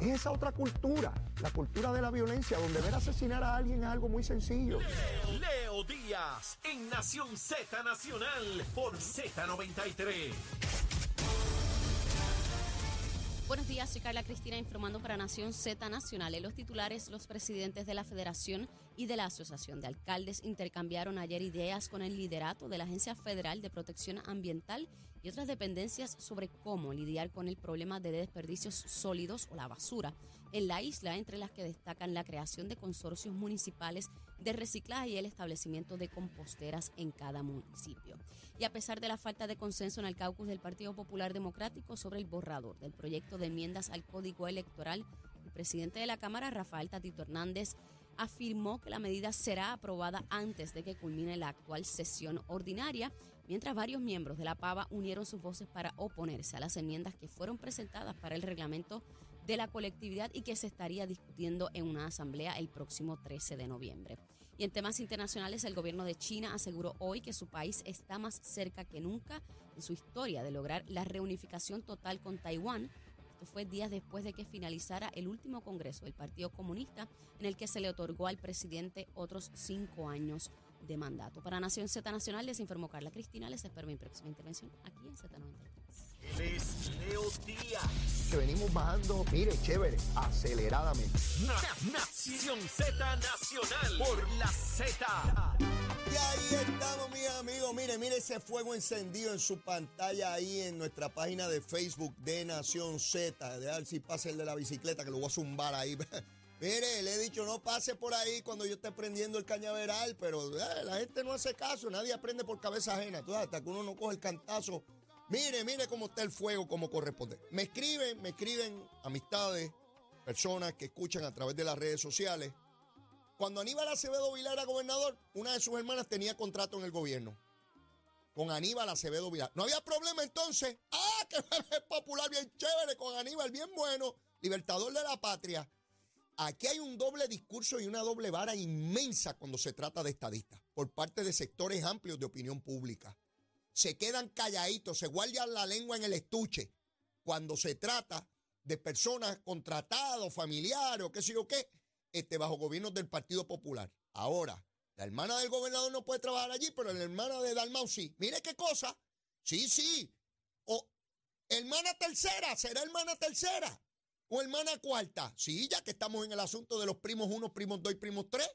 Es esa otra cultura, la cultura de la violencia, donde ver asesinar a alguien es algo muy sencillo. Leo Díaz en Nación Z Nacional por Z93. Buenos días, soy Carla Cristina informando para Nación Z Nacional. En los titulares, los presidentes de la Federación y de la Asociación de Alcaldes intercambiaron ayer ideas con el liderato de la Agencia Federal de Protección Ambiental y otras dependencias sobre cómo lidiar con el problema de desperdicios sólidos o la basura en la isla, entre las que destacan la creación de consorcios municipales de reciclaje y el establecimiento de composteras en cada municipio. Y a pesar de la falta de consenso en el caucus del Partido Popular Democrático sobre el borrador del proyecto de enmiendas al Código Electoral, el presidente de la Cámara, Rafael Tatito Hernández, afirmó que la medida será aprobada antes de que culmine la actual sesión ordinaria, mientras varios miembros de la PAVA unieron sus voces para oponerse a las enmiendas que fueron presentadas para el reglamento de la colectividad y que se estaría discutiendo en una asamblea el próximo 13 de noviembre. Y en temas internacionales, el gobierno de China aseguró hoy que su país está más cerca que nunca en su historia de lograr la reunificación total con Taiwán. Esto fue días después de que finalizara el último congreso del Partido Comunista, en el que se le otorgó al presidente otros cinco años de mandato. Para Nación Z Nacional les informó Carla Cristina. Les espero mi próxima intervención aquí en Z93. Él es Leo Díaz. Que venimos bajando, mire, chévere, aceleradamente. Na- Nación Z Nacional por la Z. Y ahí estamos, mis amigos. Mire, mire ese fuego encendido en su pantalla ahí en nuestra página de Facebook de Nación Z. De ver si pasa el de la bicicleta, que lo voy a zumbar ahí. Mire, le he dicho, no pase por ahí cuando yo esté prendiendo el cañaveral, pero eh, la gente no hace caso, nadie aprende por cabeza ajena. Tú, hasta que uno no coge el cantazo. Mire, mire cómo está el fuego, como corresponde. Me escriben, me escriben amistades, personas que escuchan a través de las redes sociales. Cuando Aníbal Acevedo Vilar era gobernador, una de sus hermanas tenía contrato en el gobierno. Con Aníbal Acevedo Vilar. No había problema entonces. ¡Ah, que es popular, bien chévere! Con Aníbal, bien bueno. Libertador de la patria. Aquí hay un doble discurso y una doble vara inmensa cuando se trata de estadistas por parte de sectores amplios de opinión pública. Se quedan calladitos, se guardan la lengua en el estuche cuando se trata de personas contratadas, familiares o qué sé yo qué, este, bajo gobiernos del Partido Popular. Ahora, la hermana del gobernador no puede trabajar allí, pero la hermana de Dalmau sí. Mire qué cosa. Sí, sí. O hermana tercera, será hermana tercera. O hermana cuarta. Sí, ya que estamos en el asunto de los primos uno, primos dos y primos tres.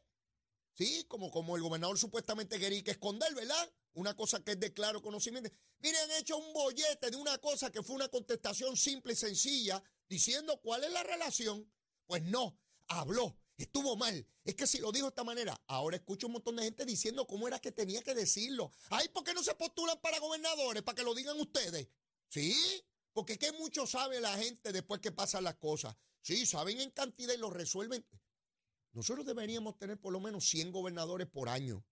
Sí, como, como el gobernador supuestamente quería que esconder, ¿verdad? Una cosa que es de claro conocimiento. Miren, han hecho un bollete de una cosa que fue una contestación simple y sencilla, diciendo cuál es la relación. Pues no, habló, estuvo mal. Es que si lo dijo de esta manera, ahora escucho un montón de gente diciendo cómo era que tenía que decirlo. Ay, ¿por qué no se postulan para gobernadores? Para que lo digan ustedes. ¿Sí? Porque qué mucho sabe la gente después que pasan las cosas. Sí, saben en cantidad y lo resuelven. Nosotros deberíamos tener por lo menos 100 gobernadores por año.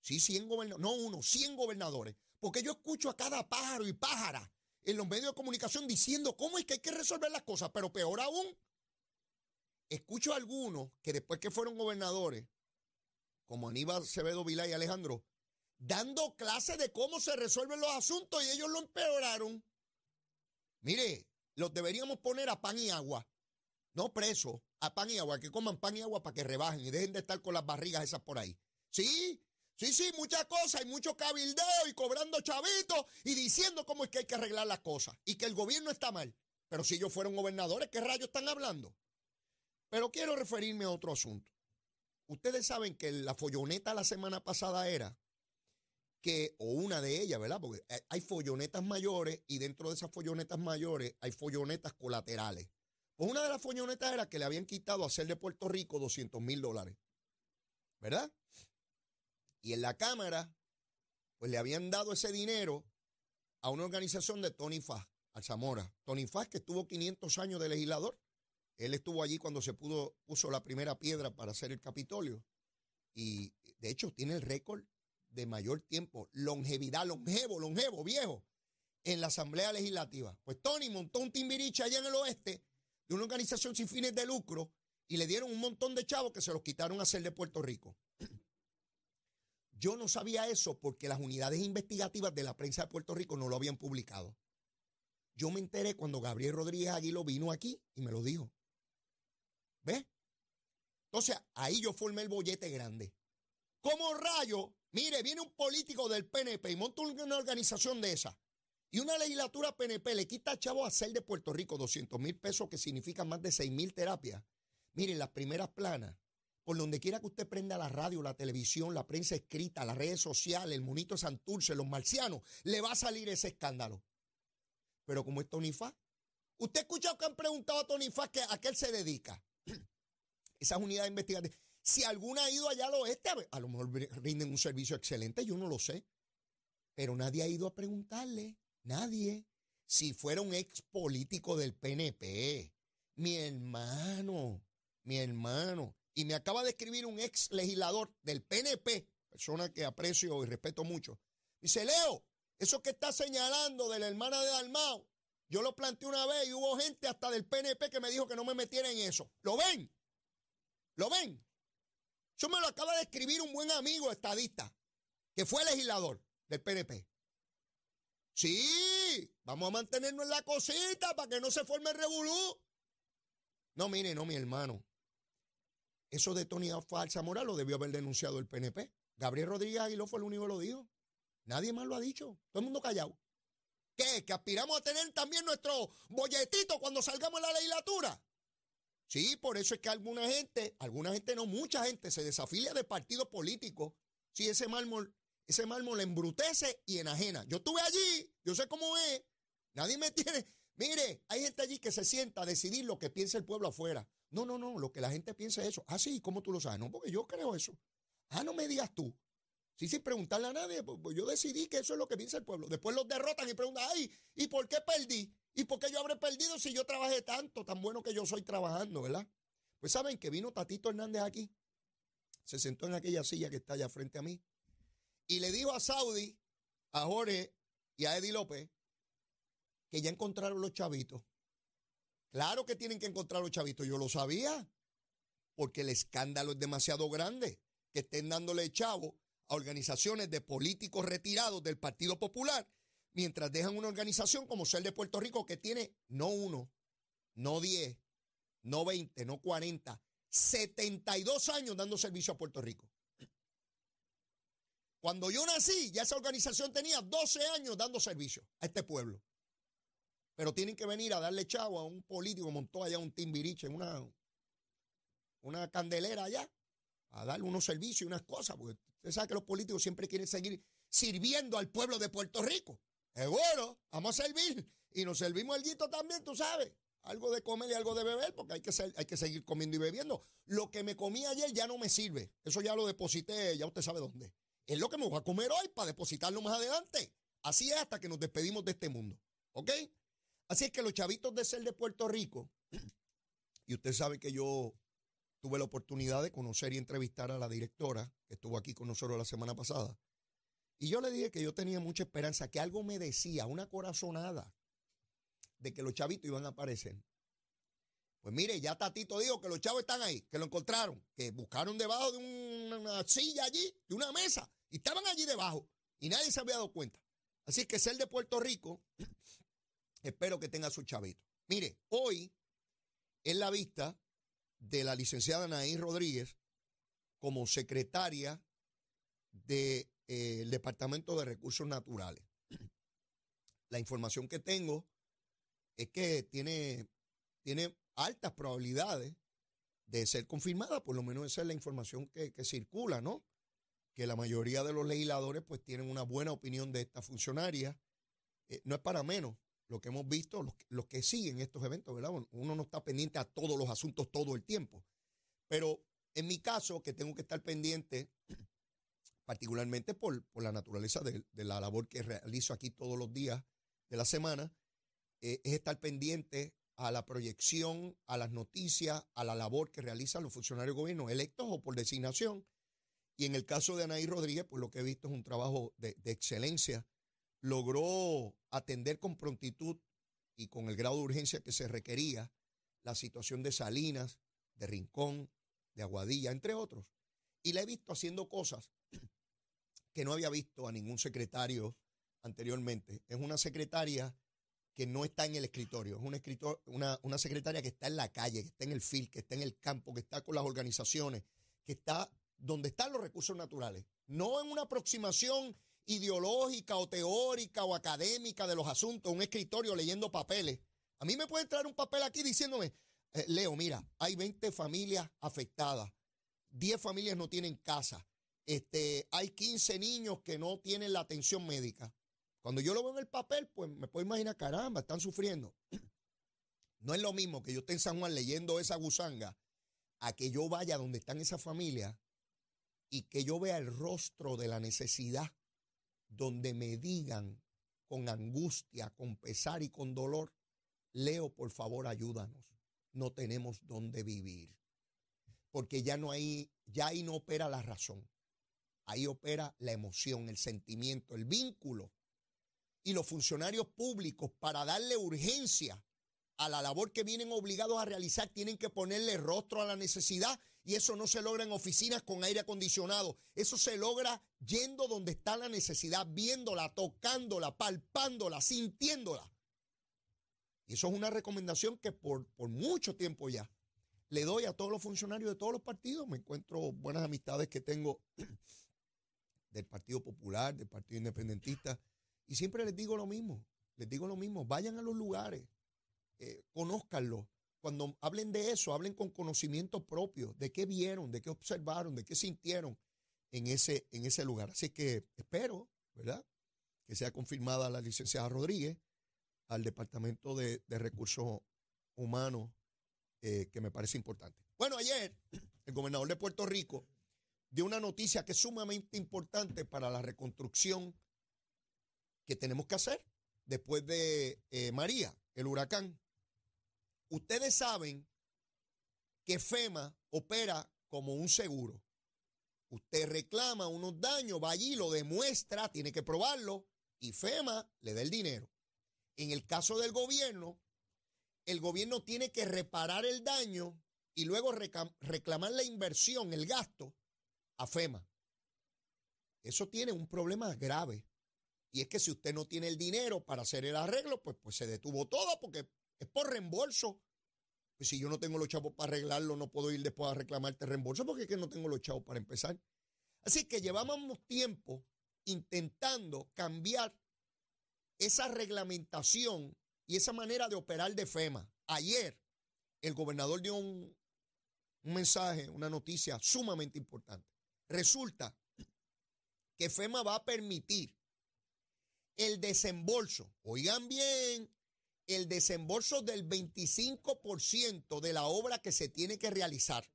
Sí, 100 gobernadores. No uno, 100 gobernadores. Porque yo escucho a cada pájaro y pájara en los medios de comunicación diciendo cómo es que hay que resolver las cosas. Pero peor aún, escucho a algunos que después que fueron gobernadores, como Aníbal Acevedo Vilá y Alejandro, dando clases de cómo se resuelven los asuntos y ellos lo empeoraron. Mire, los deberíamos poner a pan y agua. No presos, a pan y agua, que coman pan y agua para que rebajen y dejen de estar con las barrigas esas por ahí. Sí, sí, sí, muchas cosas y mucho cabildeo y cobrando chavitos y diciendo cómo es que hay que arreglar las cosas y que el gobierno está mal. Pero si ellos fueron gobernadores, ¿qué rayos están hablando? Pero quiero referirme a otro asunto. Ustedes saben que la folloneta la semana pasada era que, o una de ellas, ¿verdad? Porque hay- hay follonetas mayores y dentro de esas follonetas mayores hay follonetas colaterales. Pues una de las follonetas era que le habían quitado a hacer de Puerto Rico 200 mil dólares. ¿Verdad? Y en la Cámara, pues le habían dado ese dinero a una organización de Tony Faz, al Zamora. Tony Faz, que estuvo 500 años de legislador. Él estuvo allí cuando se pudo, puso la primera piedra para hacer el Capitolio. Y de hecho tiene el récord de mayor tiempo, longevidad, longevo, longevo, viejo, en la Asamblea Legislativa. Pues Tony montó un timbiriche allá en el oeste de una organización sin fines de lucro y le dieron un montón de chavos que se los quitaron a hacer de Puerto Rico. Yo no sabía eso porque las unidades investigativas de la prensa de Puerto Rico no lo habían publicado. Yo me enteré cuando Gabriel Rodríguez Aguilo vino aquí y me lo dijo. ¿Ves? Entonces, ahí yo formé el bollete grande. Como rayo, mire, viene un político del PNP y monta una organización de esa. Y una legislatura PNP le quita a Chavo Hacer de Puerto Rico 200 mil pesos, que significan más de 6 mil terapias. Miren, las primeras planas, por donde quiera que usted prenda la radio, la televisión, la prensa escrita, las redes sociales, el monito Santurce, los marcianos, le va a salir ese escándalo. Pero como es Tony Fá, usted ha escuchado que han preguntado a Tony Fá a qué él se dedica. Esas unidades investigativas. Si alguna ha ido allá al oeste, a lo mejor rinden un servicio excelente, yo no lo sé. Pero nadie ha ido a preguntarle, nadie. Si fuera un ex político del PNP, mi hermano, mi hermano. Y me acaba de escribir un ex legislador del PNP, persona que aprecio y respeto mucho. Dice, Leo, eso que está señalando de la hermana de Dalmao, yo lo planteé una vez y hubo gente hasta del PNP que me dijo que no me metiera en eso. ¿Lo ven? ¿Lo ven? Eso me lo acaba de escribir un buen amigo estadista, que fue legislador del PNP. Sí, vamos a mantenernos en la cosita para que no se forme el revolú. No, mire, no, mi hermano. Eso de Tony Falsa Moral lo debió haber denunciado el PNP. Gabriel Rodríguez Aguiló fue el único que lo dijo. Nadie más lo ha dicho. Todo el mundo callado. ¿Qué? ¿Que aspiramos a tener también nuestro bolletito cuando salgamos a la legislatura? Sí, por eso es que alguna gente, alguna gente no, mucha gente se desafilia de partidos políticos. Sí, ese mármol, ese mármol embrutece y enajena. Yo estuve allí, yo sé cómo es. Nadie me tiene. Mire, hay gente allí que se sienta a decidir lo que piensa el pueblo afuera. No, no, no, lo que la gente piensa es eso. Ah, sí, ¿cómo tú lo sabes? No, porque yo creo eso. Ah, no me digas tú. Sí, sin preguntarle a nadie, pues, pues, yo decidí que eso es lo que piensa el pueblo. Después los derrotan y preguntan, ay, ¿y por qué perdí? ¿Y por qué yo habré perdido si yo trabajé tanto, tan bueno que yo soy trabajando, ¿verdad? Pues saben que vino Tatito Hernández aquí, se sentó en aquella silla que está allá frente a mí, y le dijo a Saudi, a Jorge y a Eddie López que ya encontraron los chavitos. Claro que tienen que encontrar los chavitos, yo lo sabía, porque el escándalo es demasiado grande, que estén dándole chavo a organizaciones de políticos retirados del Partido Popular, mientras dejan una organización como Ser de Puerto Rico que tiene no uno, no diez, no veinte, no cuarenta, setenta y dos años dando servicio a Puerto Rico. Cuando yo nací, ya esa organización tenía 12 años dando servicio a este pueblo. Pero tienen que venir a darle chavo a un político, montó allá un timbiriche una, una candelera allá, a darle unos servicios y unas cosas, porque usted sabe que los políticos siempre quieren seguir sirviendo al pueblo de Puerto Rico. Seguro, vamos a servir. Y nos servimos algo también, tú sabes. Algo de comer y algo de beber, porque hay que, hay que seguir comiendo y bebiendo. Lo que me comí ayer ya no me sirve. Eso ya lo deposité, ya usted sabe dónde. Es lo que me voy a comer hoy para depositarlo más adelante. Así es hasta que nos despedimos de este mundo. ¿Ok? Así es que los chavitos de ser de Puerto Rico, y usted sabe que yo tuve la oportunidad de conocer y entrevistar a la directora que estuvo aquí con nosotros la semana pasada. Y yo le dije que yo tenía mucha esperanza, que algo me decía, una corazonada, de que los chavitos iban a aparecer. Pues mire, ya Tatito dijo que los chavos están ahí, que lo encontraron, que buscaron debajo de una silla allí, de una mesa, y estaban allí debajo, y nadie se había dado cuenta. Así que ser de Puerto Rico Espero que tenga su chavito. Mire, hoy es la vista de la licenciada Anaí Rodríguez como secretaria del eh, Departamento de Recursos Naturales. La información que tengo es que tiene, tiene altas probabilidades de ser confirmada, por lo menos esa es la información que, que circula, ¿no? Que la mayoría de los legisladores pues tienen una buena opinión de esta funcionaria. Eh, no es para menos lo que hemos visto, los, que siguen estos eventos, ¿verdad? Uno no está pendiente a todos los asuntos todo el tiempo. Pero en mi caso, que tengo que estar pendiente, particularmente por, la naturaleza de, la labor que realizo aquí todos los días de la semana, eh, es estar pendiente a la proyección, a las noticias, a la labor que realizan los funcionarios de gobierno, electos o por designación. Y en el caso de Anaí Rodríguez, pues lo que he visto es un trabajo de excelencia logró atender con prontitud y con el grado de urgencia que se requería la situación de Salinas, de Rincón, de Aguadilla, entre otros. Y la he visto haciendo cosas que no había visto a ningún secretario anteriormente. Es una secretaria que no está en el escritorio, es una, escritor, una, una secretaria que está en la calle, que está en el field, que está en el campo, que está con las organizaciones, que está donde están los recursos naturales, no en una aproximación ideológica o teórica o académica de los asuntos, un escritorio leyendo papeles. A mí me puede entrar un papel aquí diciéndome, eh, Leo, mira, hay 20 familias afectadas, 10 familias no tienen casa, este, hay 15 niños que no tienen la atención médica. Cuando yo lo veo en el papel, pues me puedo imaginar, caramba, están sufriendo. No es lo mismo que yo esté en San Juan leyendo esa gusanga a que yo vaya donde están esas familias y que yo vea el rostro de la necesidad, donde me digan con angustia, con pesar y con dolor, Leo, por favor, ayúdanos. No tenemos dónde vivir. Porque ya no hay, ya ahí no opera la razón. Ahí opera la emoción, el sentimiento, el vínculo. Y los funcionarios públicos, para darle urgencia a la labor que vienen obligados a realizar, tienen que ponerle rostro a la necesidad y eso no se logra en oficinas con aire acondicionado. Eso se logra yendo donde está la necesidad, viéndola, tocándola, palpándola, sintiéndola. Y eso es una recomendación que por, por mucho tiempo ya le doy a todos los funcionarios de todos los partidos. Me encuentro buenas amistades que tengo del Partido Popular, del Partido Independentista, y siempre les digo lo mismo, les digo lo mismo, vayan a los lugares, eh. Cuando hablen de eso, hablen con conocimiento propio, de qué vieron, de qué observaron, de qué sintieron en ese, en ese lugar. Así que espero, ¿verdad? Que sea confirmada la licenciada Rodríguez al Departamento de, Recursos Humanos, eh, que me parece importante. Bueno, ayer el gobernador de Puerto Rico dio una noticia que es sumamente importante para la reconstrucción que tenemos que hacer después de eh, María, el huracán. Ustedes saben que FEMA opera como un seguro. Usted reclama unos daños, va allí, lo demuestra, tiene que probarlo y FEMA le da el dinero. En el caso del gobierno, el gobierno tiene que reparar el daño y luego reclamar la inversión, el gasto, a FEMA. Eso tiene un problema grave. Y es que si usted no tiene el dinero para hacer el arreglo, pues, pues se detuvo todo porque es por reembolso. Pues si yo no tengo los chavos para arreglarlo, no puedo ir después a reclamarte reembolso porque es que no tengo los chavos para empezar. Así que llevábamos tiempo intentando cambiar esa reglamentación y esa manera de operar de FEMA. Ayer el gobernador dio un, un mensaje, una noticia sumamente importante. Resulta que FEMA va a permitir el desembolso, oigan bien, el desembolso del 25% de la obra que se tiene que realizar,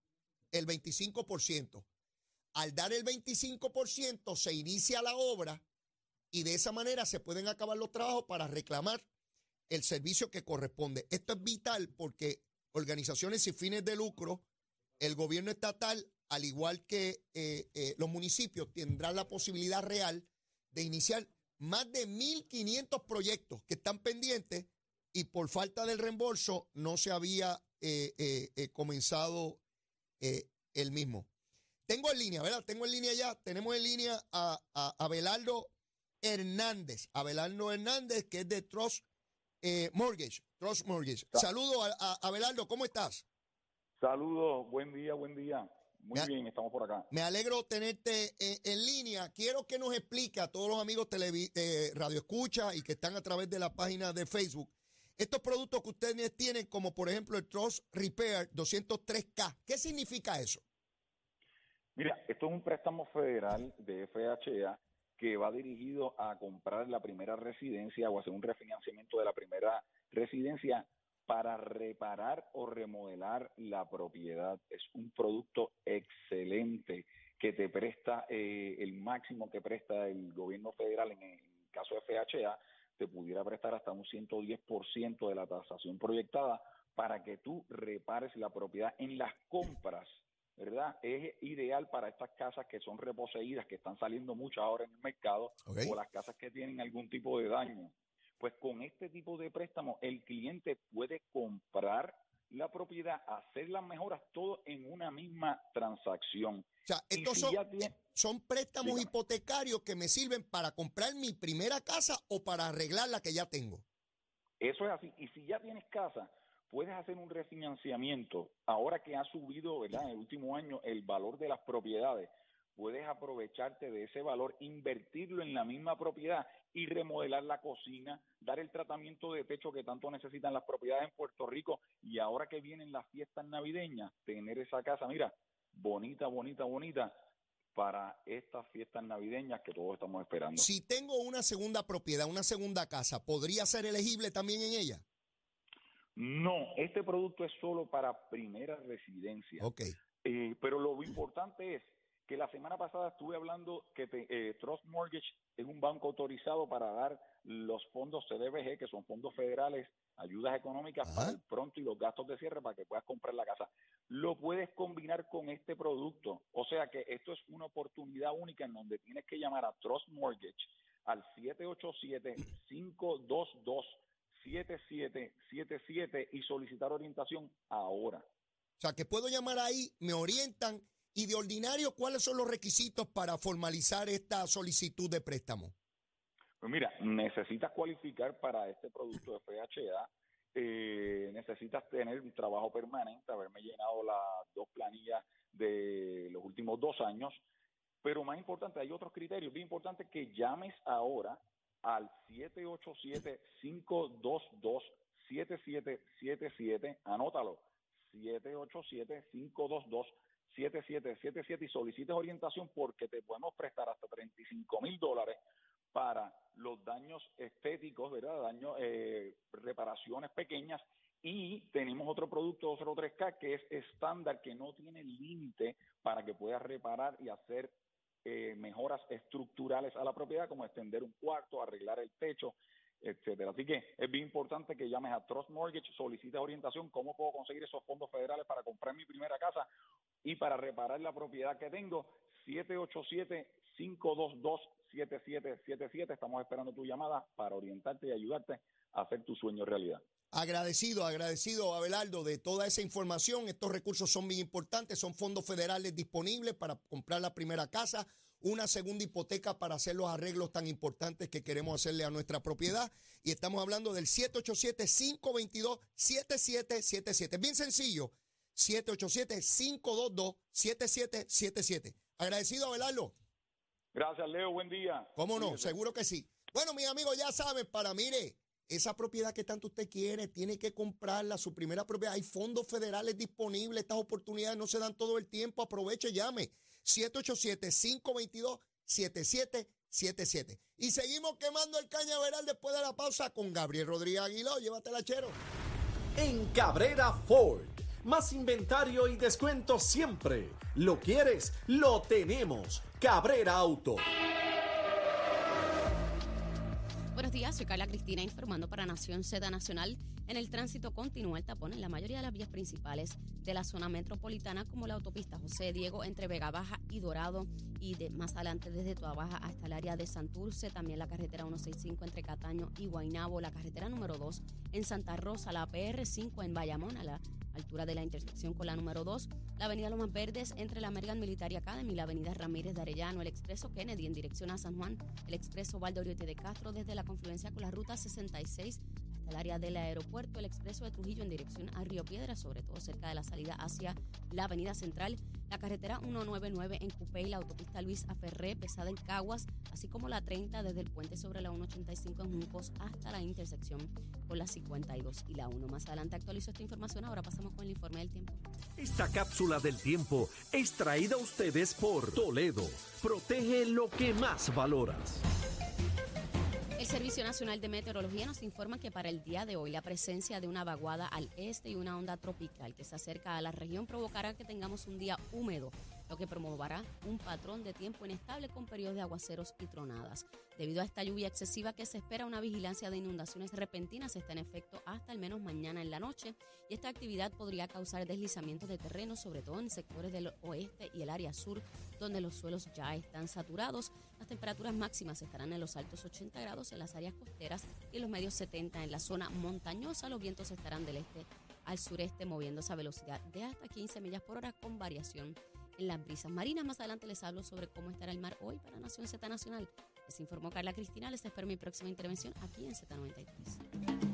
el 25%. Al dar el 25% se inicia la obra y de esa manera se pueden acabar los trabajos para reclamar el servicio que corresponde. Esto es vital porque organizaciones sin fines de lucro, el gobierno estatal, al igual que eh, eh, los municipios, tendrán la posibilidad real de iniciar más de 1.500 proyectos que están pendientes y por falta del reembolso no se había eh, comenzado el mismo. Tengo en línea, ¿verdad? Tengo en línea ya, tenemos en línea a, a Abelardo Hernández, Abelardo Hernández, que es de Trust Mortgage. Trust Mortgage. Saludos a, a, Abelardo, ¿cómo estás? Saludos, buen día, buen día. Muy bien, estamos por acá. Me alegro tenerte en, línea. Quiero que nos explique a todos los amigos de Radio Escucha y que están a través de la página de Facebook estos productos que ustedes tienen, como por ejemplo el Trust Repair 203K. ¿Qué significa eso? Mira, esto es un préstamo federal de FHA que va dirigido a comprar la primera residencia o hacer un refinanciamiento de la primera residencia para reparar o remodelar la propiedad. Es un producto excelente que te presta eh, el máximo que presta el gobierno federal en el caso de FHA, te pudiera prestar hasta un 110% de la tasación proyectada para que tú repares la propiedad en las compras, ¿verdad? Es ideal para estas casas que son reposeídas, que están saliendo mucho ahora en el mercado, o las casas que tienen algún tipo de daño. Pues con este tipo de préstamo, el cliente puede comprar la propiedad, hacer las mejoras, todo en una misma transacción. O sea, estos son, préstamos hipotecarios que me sirven para comprar mi primera casa o para arreglar la que ya tengo. Eso es así. Y si ya tienes casa, puedes hacer un refinanciamiento. Ahora que ha subido, ¿verdad? En el último año el valor de las propiedades, puedes aprovecharte de ese valor, invertirlo en la misma propiedad y remodelar la cocina, dar el tratamiento de techo que tanto necesitan las propiedades en Puerto Rico y ahora que vienen las fiestas navideñas, tener esa casa, mira, bonita, bonita, bonita para estas fiestas navideñas que todos estamos esperando. Si tengo una segunda propiedad, una segunda casa, ¿podría ser elegible también en ella? No, este producto es solo para primera residencia. Ok. Eh, pero lo importante es que la semana pasada estuve hablando que eh, Trust Mortgage es un banco autorizado para dar los fondos CDBG, que son fondos federales, ayudas económicas para el pronto y los gastos de cierre para que puedas comprar la casa. Lo puedes combinar con este producto. O sea que esto es una oportunidad única en donde tienes que llamar a Trust Mortgage al 787-522-7777 y solicitar orientación ahora. O sea que puedo llamar ahí, me orientan y de ordinario, ¿cuáles son los requisitos para formalizar esta solicitud de préstamo? Pues mira, necesitas cualificar para este producto de FHA, eh, necesitas tener un trabajo permanente, haberme llenado las dos planillas de los últimos dos años, pero más importante, hay otros criterios, bien importante que llames ahora al 787-522-7777, anótalo, 787-522 7777 y solicites orientación porque te podemos prestar hasta 35 mil dólares para los daños estéticos, ¿verdad? Daños, eh, reparaciones pequeñas y tenemos otro producto 203K que es estándar, que no tiene límite para que puedas reparar y hacer eh, mejoras estructurales a la propiedad, como extender un cuarto, arreglar el techo, etcétera. Así que es bien importante que llames a Trust Mortgage, solicites orientación, cómo puedo conseguir esos fondos federales para comprar mi primera casa y para reparar la propiedad que tengo, 787-522-7777. Estamos esperando tu llamada para orientarte y ayudarte a hacer tu sueño realidad. Agradecido, agradecido, Abelardo, de toda esa información. Estos recursos son bien importantes, son fondos federales disponibles para comprar la primera casa, una segunda hipoteca para hacer los arreglos tan importantes que queremos hacerle a nuestra propiedad. Y estamos hablando del 787-522-7777. Bien sencillo, 787-522-7777. Agradecido, Abelardo. Gracias, Leo. Buen día. ¿Cómo no? Seguro que sí. Bueno, mis amigos, ya saben, para mire, esa propiedad que tanto usted quiere, tiene que comprarla, su primera propiedad. Hay fondos federales disponibles, estas oportunidades no se dan todo el tiempo. Aproveche, llame. 787-522-7777. Y seguimos quemando el cañaveral después de la pausa con Gabriel Rodríguez Aguiló. Llévatela, chero. En Cabrera Ford. Más inventario y descuento siempre. ¿Lo quieres? Lo tenemos. Cabrera Auto. Buenos días, soy Carla Cristina informando para Nación Z Nacional. En el tránsito continúa el tapón en la mayoría de las vías principales de la zona metropolitana, como la autopista José Diego entre Vega Baja y Dorado, y de más adelante desde Toa Baja hasta el área de Santurce, también la carretera 165 entre Cataño y Guaynabo, la carretera número 2 en Santa Rosa, la PR5 en Bayamón, la altura de la intersección con la número 2, la avenida Lomas Verdes entre la American Military Academy la avenida Ramírez de Arellano, el expreso Kennedy en dirección a San Juan, el expreso Valdoriote de Castro desde la confluencia con la ruta 66 hasta el área del aeropuerto, el expreso de Trujillo en dirección a Río Piedra, sobre todo cerca de la salida hacia la avenida Central, la carretera 199 en Cupey, la autopista Luis Aferré, pesada en Caguas, así como la 30 desde el puente sobre la 185 en Juncos hasta la intersección con la 52 y la 1. Más adelante actualizo esta información, ahora pasamos con el informe del tiempo. Esta cápsula del tiempo es traída a ustedes por Toledo. Protege lo que más valoras. El Servicio Nacional de Meteorología nos informa que para el día de hoy la presencia de una vaguada al este y una onda tropical que se acerca a la región provocará que tengamos un día húmedo, lo que promoverá un patrón de tiempo inestable con periodos de aguaceros y tronadas. Debido a esta lluvia excesiva que se espera una vigilancia de inundaciones repentinas está en efecto hasta al menos mañana en la noche y esta actividad podría causar deslizamientos de terreno, sobre todo en sectores del oeste y el área sur, donde los suelos ya están saturados. Las temperaturas máximas estarán en los altos 80 grados en las áreas costeras y en los medios 70 en la zona montañosa. Los vientos estarán del este al sureste moviéndose a velocidad de hasta 15 millas por hora con variación las brisas marinas. Más adelante les hablo sobre cómo estará el mar hoy para Nación Z Nacional. Les informó Carla Cristina. Les espero mi próxima intervención aquí en Z93.